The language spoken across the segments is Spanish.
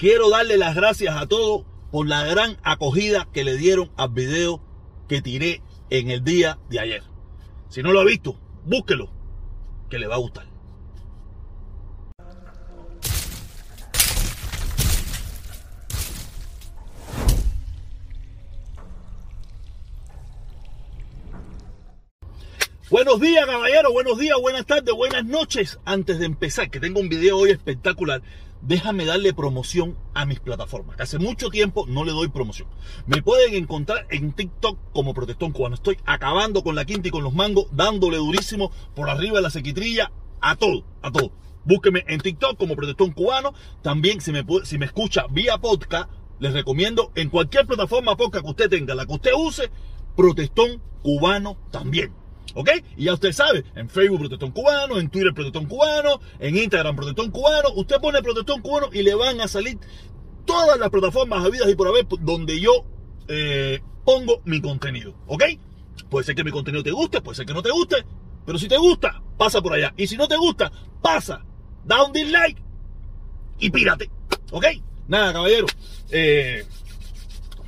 quiero darle las gracias a todos por la gran acogida que le dieron al video que tiré en el día de ayer. Si no lo ha visto, búsquelo, que le va a gustar. Buenos días, caballero. Buenos días, buenas tardes, buenas noches. Antes de empezar, que tengo un video hoy espectacular, déjame darle promoción a mis plataformas. Que hace mucho tiempo no le doy promoción. Me pueden encontrar en TikTok como Protestón Cubano. Estoy acabando con la quinta y con los mangos, dándole durísimo por arriba de la sequitrilla a todo, a todo. Búsqueme en TikTok como Protestón Cubano. También, si me, si me escucha vía podcast, les recomiendo en cualquier plataforma podcast que usted tenga, la que usted use, Protestón Cubano también. ¿Ok? Y ya usted sabe, en Facebook Protestón Cubano, en Twitter Protestón Cubano, en Instagram Protestón Cubano, usted pone Protestón Cubano y le van a salir todas las plataformas habidas y por haber donde yo eh, pongo mi contenido. ¿Ok? Puede ser que mi contenido te guste, puede ser que no te guste, pero si te gusta, pasa por allá. Y si no te gusta, pasa, da un dislike y pírate. ¿Ok? Nada, caballero. Eh,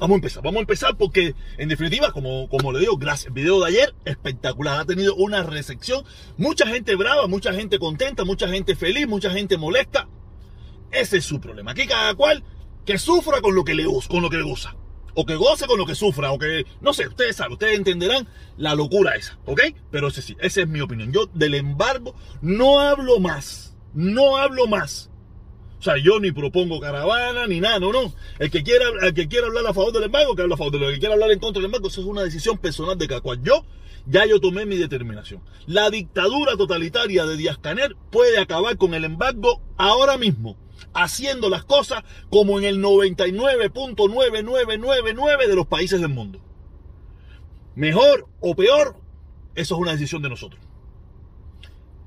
Vamos a empezar, vamos a empezar porque en definitiva, como, como le digo, gracias, el video de ayer espectacular, ha tenido una recepción, mucha gente brava, mucha gente contenta, mucha gente feliz, mucha gente molesta. Ese es su problema. Aquí cada cual que sufra con lo que le con lo que le gusta. O que goce con lo que sufra, o que, no sé, ustedes saben, ustedes entenderán la locura esa, ¿ok? Pero ese sí, esa es mi opinión. Yo del embargo no hablo más, no hablo más. O sea, yo ni propongo caravana ni nada, no, no. El que quiera, el que quiera hablar a favor del embargo, que habla a favor de lo que quiera hablar en contra del embargo, eso es una decisión personal de cada cual. Yo ya yo tomé mi determinación. La dictadura totalitaria de Díaz Canel puede acabar con el embargo ahora mismo, haciendo las cosas como en el 99.9999 de los países del mundo. Mejor o peor, eso es una decisión de nosotros.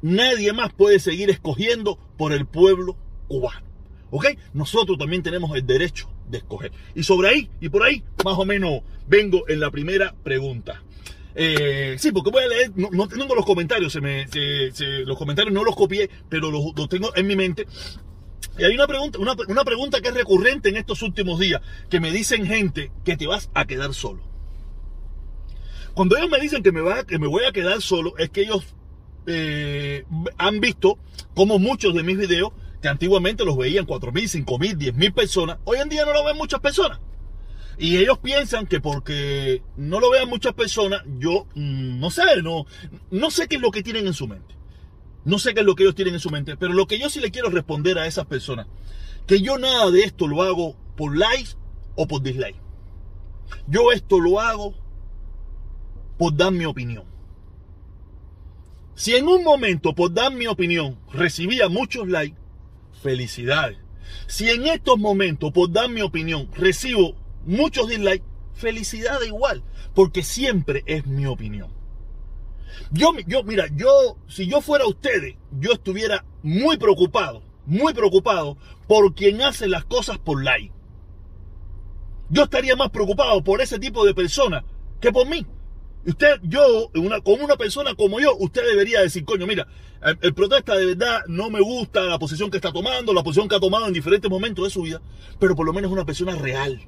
Nadie más puede seguir escogiendo por el pueblo cubano. ¿Ok? Nosotros también tenemos el derecho de escoger. Y sobre ahí, y por ahí, más o menos vengo en la primera pregunta. Eh, sí, porque voy a leer, no, tengo los comentarios, se me, los comentarios no los copié, pero los, tengo en mi mente. Y hay una pregunta, una, una, pregunta que es recurrente en estos últimos días, que me dicen gente que te vas a quedar solo. Cuando ellos me dicen que me, va, que me voy a quedar solo, es que ellos eh, han visto como muchos de mis videos antiguamente los veían 4.000, 5.000, 10.000 personas, hoy en día no lo ven muchas personas. Y ellos piensan que porque no lo vean muchas personas, yo mm, no sé, no, no sé qué es lo que tienen en su mente. No sé qué es lo que ellos tienen en su mente, pero lo que yo sí le quiero responder a esas personas, que yo nada de esto lo hago por like o por dislike. Yo esto lo hago por dar mi opinión. Si en un momento por dar mi opinión recibía muchos likes, felicidades. Si en estos momentos, por dar mi opinión, recibo muchos dislikes, felicidades igual, porque siempre es mi opinión. Yo, yo, mira, yo, si yo fuera ustedes, yo estuviera muy preocupado, muy preocupado por quien hace las cosas por like. Yo estaría más preocupado por ese tipo de personas que por mí. Usted, yo, como una persona como yo, usted debería decir, coño, mira, el, protesta de verdad no me gusta la posición que está tomando, la posición que ha tomado en diferentes momentos de su vida, pero por lo menos es una persona real.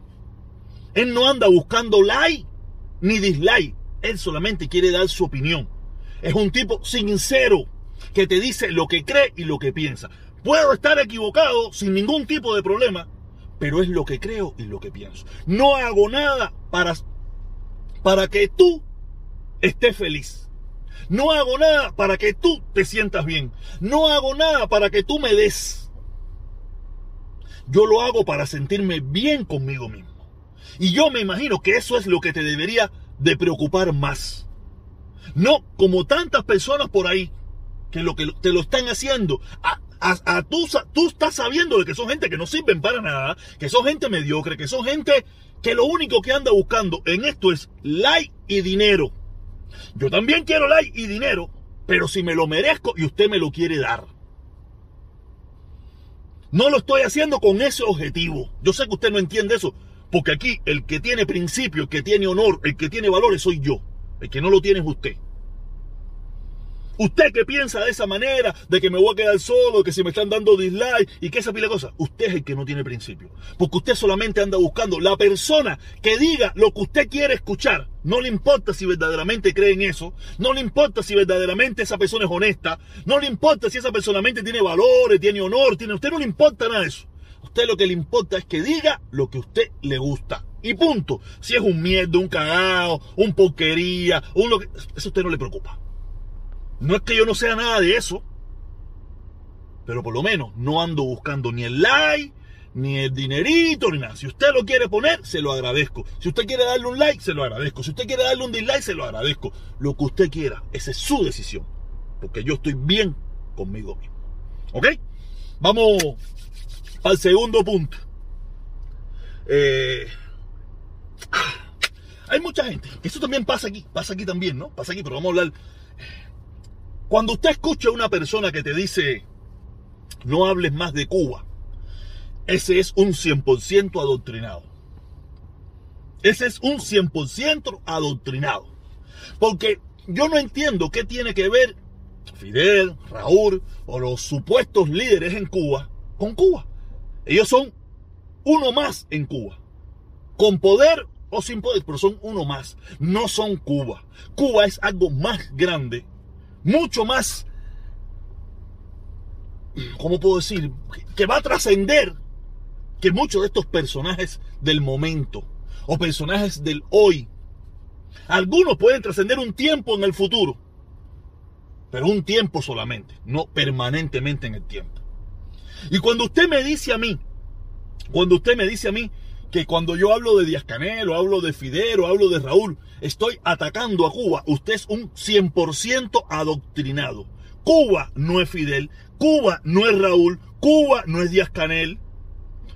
Él no anda buscando like ni dislike, él solamente quiere dar su opinión. Es un tipo sincero que te dice lo que cree y lo que piensa. Puedo estar equivocado sin ningún tipo de problema, pero es lo que creo y lo que pienso. No hago nada para, para que tú esté feliz. No hago nada para que tú te sientas bien. No hago nada para que tú me des. Yo lo hago para sentirme bien conmigo mismo. Y yo me imagino que eso es lo que te debería de preocupar más. No como tantas personas por ahí que lo que te lo están haciendo. A, a, tú, tú estás sabiendo de que son gente que no sirven para nada, que son gente mediocre, que son gente que lo único que anda buscando en esto es like y dinero. Yo también quiero like y dinero, pero si me lo merezco y usted me lo quiere dar. No lo estoy haciendo con ese objetivo. Yo sé que usted no entiende eso, porque aquí el que tiene principio, el que tiene honor, el que tiene valores soy yo. El que no lo tiene es usted. Usted que piensa de esa manera, de que me voy a quedar solo, que si me están dando dislike y que esa pila de cosas, usted es el que no tiene principio. Porque usted solamente anda buscando la persona que diga lo que usted quiere escuchar. No le importa si verdaderamente cree en eso, no le importa si verdaderamente esa persona es honesta, no le importa si esa persona tiene valores, tiene honor, tiene, usted no le importa nada de eso. Usted lo que le importa es que diga lo que a usted le gusta. Y punto. Si es un miedo, un cagado, un porquería, un lo que, eso a usted no le preocupa. No es que yo no sea nada de eso, pero por lo menos no ando buscando ni el like, ni el dinerito, ni nada. Si usted lo quiere poner, se lo agradezco. Si usted quiere darle un like, se lo agradezco. Si usted quiere darle un dislike, se lo agradezco. Lo que usted quiera, esa es su decisión. Porque yo estoy bien conmigo mismo. ¿Ok? Vamos al segundo punto. Eh, hay mucha gente, eso también pasa aquí, pasa aquí también, ¿no? Pasa aquí, pero vamos a hablar cuando usted escucha a una persona que te dice, no hables más de Cuba, ese es un 100% adoctrinado. Ese es un 100% adoctrinado. Porque yo no entiendo qué tiene que ver Fidel, Raúl o los supuestos líderes en Cuba con Cuba. Ellos son uno más en Cuba. Con poder o sin poder, pero son uno más. No son Cuba. Cuba es algo más grande mucho más, ¿cómo puedo decir? Que va a trascender que muchos de estos personajes del momento o personajes del hoy. Algunos pueden trascender un tiempo en el futuro, pero un tiempo solamente, no permanentemente en el tiempo. Y cuando usted me dice a mí, cuando usted me dice a mí que cuando yo hablo de Díaz Canel o hablo de Fidel o hablo de Raúl, estoy atacando a Cuba. Usted es un 100% adoctrinado. Cuba no es Fidel, Cuba no es Raúl, Cuba no es Díaz Canel.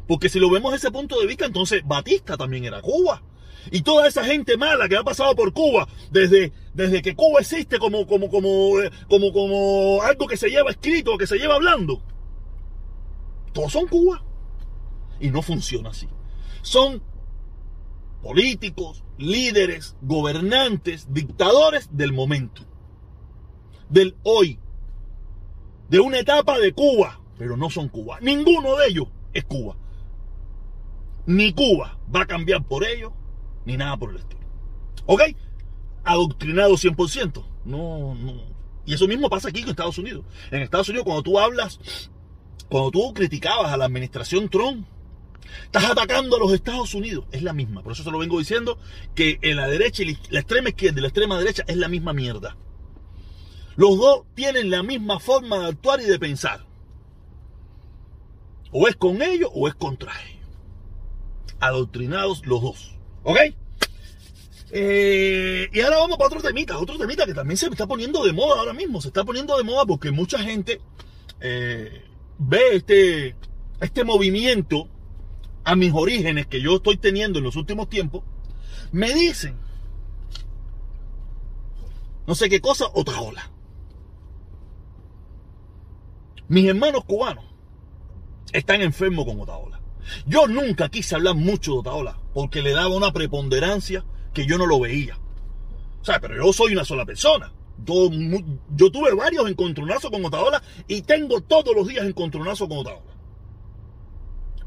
Porque si lo vemos desde ese punto de vista, entonces Batista también era Cuba. Y toda esa gente mala que ha pasado por Cuba desde, desde que Cuba existe como, como, como, eh, como, como algo que se lleva escrito, que se lleva hablando. Todos son Cuba. Y no funciona así son políticos, líderes, gobernantes, dictadores del momento, del hoy, de una etapa de Cuba, pero no son Cuba. Ninguno de ellos es Cuba. Ni Cuba va a cambiar por ellos, ni nada por el estilo. ¿Ok? Adoctrinado 100%. No, no. Y eso mismo pasa aquí en Estados Unidos. En Estados Unidos, cuando tú hablas, cuando tú criticabas a la administración Trump, Estás atacando a los Estados Unidos. Es la misma. Por eso se lo vengo diciendo que en la derecha y la extrema izquierda y la extrema derecha es la misma mierda. Los dos tienen la misma forma de actuar y de pensar. O es con ellos o es contra ellos. Adoctrinados los dos. ¿Ok? Eh, y ahora vamos para otro temita, otro temita que también se está poniendo de moda ahora mismo. Se está poniendo de moda porque mucha gente eh, ve este, este movimiento a mis orígenes que yo estoy teniendo en los últimos tiempos, me dicen, no sé qué cosa, otra ola. Mis hermanos cubanos están enfermos con Otaola. Yo nunca quise hablar mucho de Otaola porque le daba una preponderancia que yo no lo veía. O sea, pero yo soy una sola persona. Yo, yo tuve varios encontronazos con Otaola y tengo todos los días encontronazos con Otaola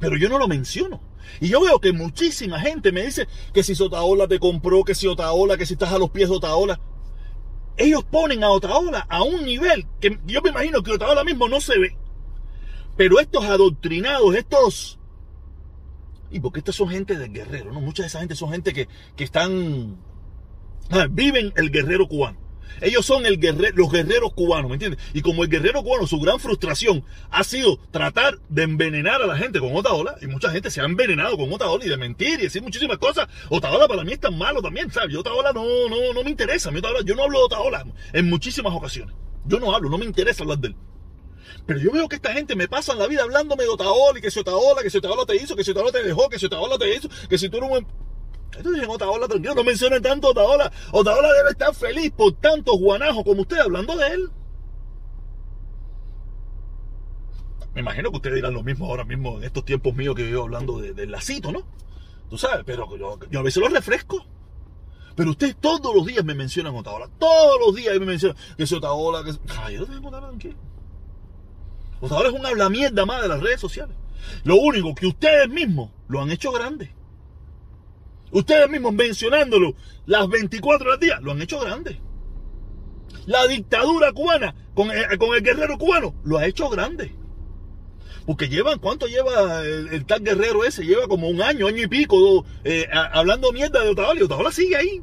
pero yo no lo menciono. Y yo veo que muchísima gente me dice que si Otaola te compró, que si Otaola, que si estás a los pies de Otaola. Ellos ponen a Otaola a un nivel que yo me imagino que Otaola mismo no se ve. Pero estos adoctrinados, estos... Y porque estos son gente del guerrero, ¿no? Mucha de esa gente son gente que, que están... Viven el guerrero cubano. Ellos son el los guerreros cubanos, ¿me entiendes? Y como el guerrero cubano, su gran frustración ha sido tratar de envenenar a la gente con Otaola, y mucha gente se ha envenenado con Otaola y de mentir y decir muchísimas cosas. Otaola para mí es tan malo también, ¿sabes? Yo Otaola no, no, no me interesa. yo no hablo de Otaola en muchísimas ocasiones. Yo no hablo, no me interesa hablar de él. Pero yo veo que esta gente me pasa en la vida hablándome de Otaola y que si Otaola, que si Otaola te hizo, que si Otaola te dejó, que si Otaola te hizo, que si tú eres un entonces en Otaola, tranquilo, no mencionen tanto Otaola. Otaola debe estar feliz por tantos guanajos como usted hablando de él. Me imagino que ustedes dirán lo mismo ahora mismo en estos tiempos míos que vivo hablando del lacito, ¿no? Tú sabes, pero yo, a veces lo refresco. Pero ustedes todos los días me mencionan Otaola. Todos los días me mencionan que soy Otaola. Que... Ay, yo tengo Otaola tranquilo. Otaola es un habla mierda más de las redes sociales. Lo único que ustedes mismos lo han hecho grande. Ustedes mismos mencionándolo las 24 horas del día lo han hecho grande. La dictadura cubana con el, con el guerrero cubano lo ha hecho grande. Porque llevan, ¿cuánto lleva el, tal guerrero ese? Lleva como un año, año y pico, eh, hablando mierda de Otaola y Otaola sigue ahí.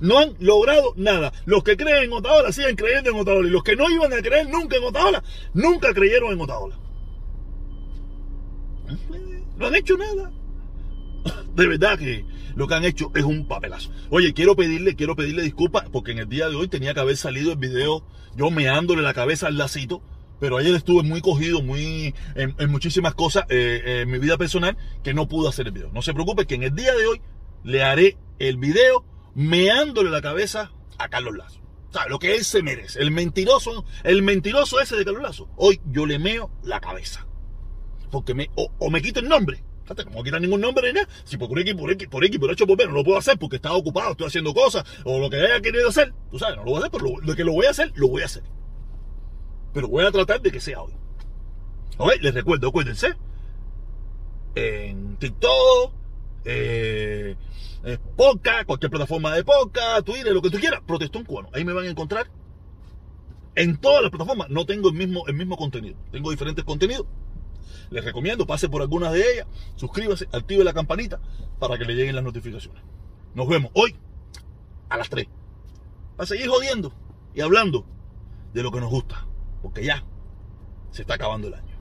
No han logrado nada. Los que creen en Otaola siguen creyendo en Otaola. Y los que no iban a creer nunca en Otaola, nunca creyeron en Otaola. No han hecho nada. De verdad que lo que han hecho es un papelazo. Oye, quiero pedirle, quiero pedirle disculpas porque en el día de hoy tenía que haber salido el video yo meándole la cabeza al lacito pero ayer estuve muy cogido, muy en, muchísimas cosas eh, en mi vida personal que no pude hacer el video. No se preocupe que en el día de hoy le haré el video meándole la cabeza a Carlos Lazo. Sea, lo que él se merece. El mentiroso, el mentiroso ese de Carlos Lazo. Hoy yo le meo la cabeza. Porque me, o, me quito el nombre. Fíjate, no quitar ningún nombre ni nada. Si por X, por X, por X, por hecho por B, no lo puedo hacer porque estaba ocupado, estoy haciendo cosas, o lo que haya querido hacer, tú sabes, no lo voy a hacer, pero lo que lo voy a hacer, lo voy a hacer pero voy a tratar de que sea hoy. Ok, les recuerdo, acuérdense, en TikTok, eh, podcast, cualquier plataforma de podcast, Twitter, lo que tú quieras, Protestón Cubano. Ahí me van a encontrar en todas las plataformas. No tengo el mismo, el mismo contenido, tengo diferentes contenidos. Les recomiendo, pase por algunas de ellas, suscríbase, active la campanita para que le lleguen las notificaciones. Nos vemos hoy a las 3. Para seguir jodiendo y hablando de lo que nos gusta porque ya se está acabando el año.